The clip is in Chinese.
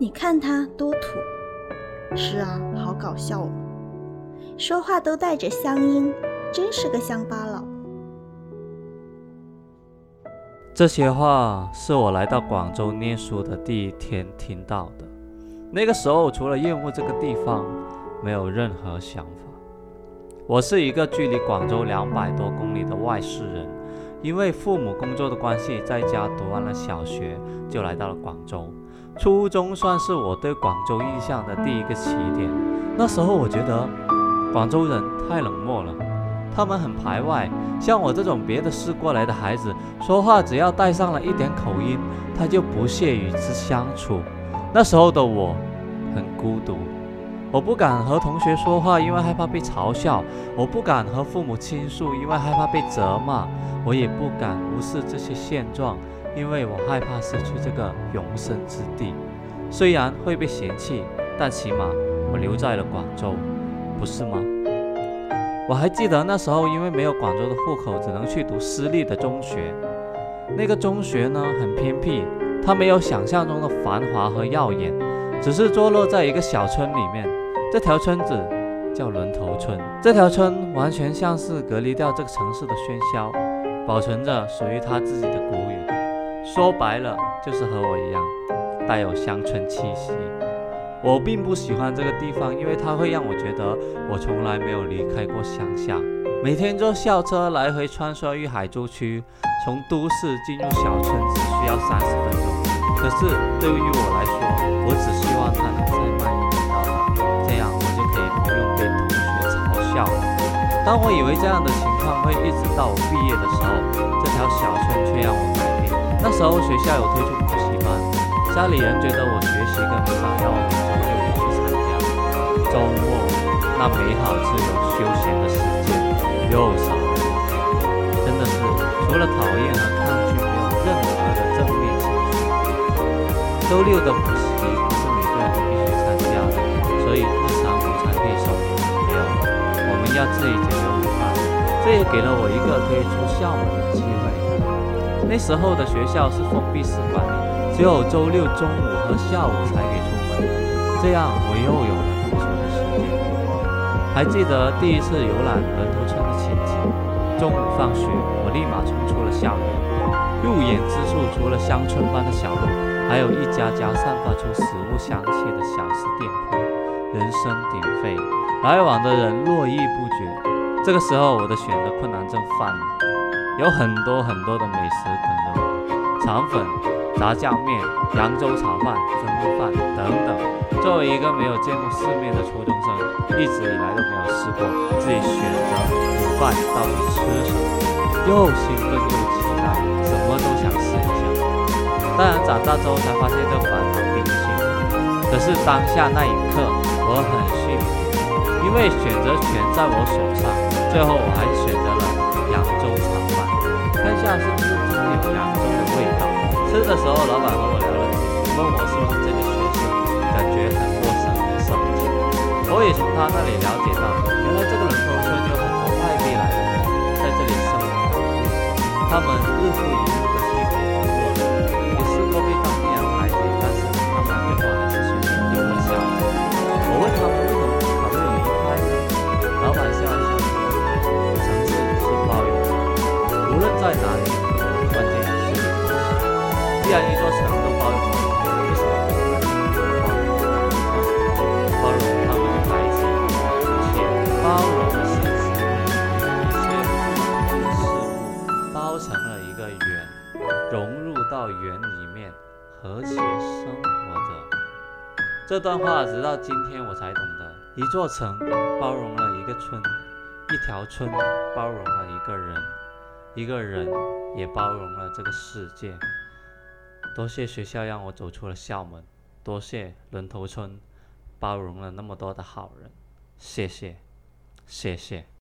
你看他多土。是啊，好搞笑哦，说话都带着乡音，真是个乡巴佬。这些话是我来到广州念书的第一天听到的。那个时候，除了厌恶这个地方，没有任何想法。我是一个距离广州两百多公里的外市人，因为父母工作的关系，在家读完了小学，就来到了广州。初中算是我对广州印象的第一个起点。那时候我觉得广州人太冷漠了。他们很排外，像我这种别的市过来的孩子，说话只要带上了一点口音，他就不屑与之相处。那时候的我很孤独，我不敢和同学说话，因为害怕被嘲笑；我不敢和父母倾诉，因为害怕被责骂；我也不敢无视这些现状，因为我害怕失去这个容身之地。虽然会被嫌弃，但起码我留在了广州，不是吗？我还记得那时候，因为没有广州的户口，只能去读私立的中学。那个中学呢，很偏僻，它没有想象中的繁华和耀眼，只是坐落在一个小村里面。这条村子叫轮头村。这条村完全像是隔离掉这个城市的喧嚣，保存着属于它自己的古语。说白了，就是和我一样，带有乡村气息。我并不喜欢这个地方，因为它会让我觉得我从来没有离开过乡下。每天坐校车来回穿梭于海珠区，从都市进入小村只需要三十分钟。可是对于我来说，我只希望它能再慢一点到达，这样我就可以不用被同学嘲笑了。当我以为这样的情况会一直到我毕业的时候，这条小村却让我。那时候学校有推出补习班，家里人觉得我学习跟不上，要我每。周六去参加周末那美好自由休闲的时间又少了一天，真的是除了讨厌和抗拒，没有任何的正面情绪。周六的补习不是每个人都必须参加的，所以日常午餐配送没有，我们要自己解决午饭。这也给了我一个可以出校门的机会。那时候的学校是封闭式管理，只有周六中午和下午才给出门，这样我又有了独处的时间。还记得第一次游览河头村的情景。中午放学，我立马冲出了校园。入眼之处，除了乡村般的小路，还有一家家散发出食物香气的小吃店铺，人声鼎沸，来往的人络绎不绝。这个时候，我的选择困难症犯了。有很多很多的美食等着我：肠粉、炸酱面、扬州炒饭、蒸饭等等。作为一个没有见过世面的初中生，一直以来都没有试过自己选择午饭到底吃什么，又兴奋又期待，什么都想试一下。当然，长大之后才发现这烦恼并不幸福。可是当下那一刻，我很幸福，因为选择权在我手上。最后，我还选择了扬州炒饭，看一下是不是真的有扬州的味道。吃的时候，老板和我聊了天，问我是不是这里学生。感觉很陌生，很少见。我也从他那里了解到，在哪里？关键是，既然一座城都包容了，为什么不能包容他们的孩子？且包容是指一切事物包成了一个圆，融入到圆里面，和谐生活着。这段话直到今天我才懂得，一座城包容了一个村，一条村包容了一个人。一个人也包容了这个世界。多谢学校让我走出了校门，多谢仑头村包容了那么多的好人。谢谢，谢谢。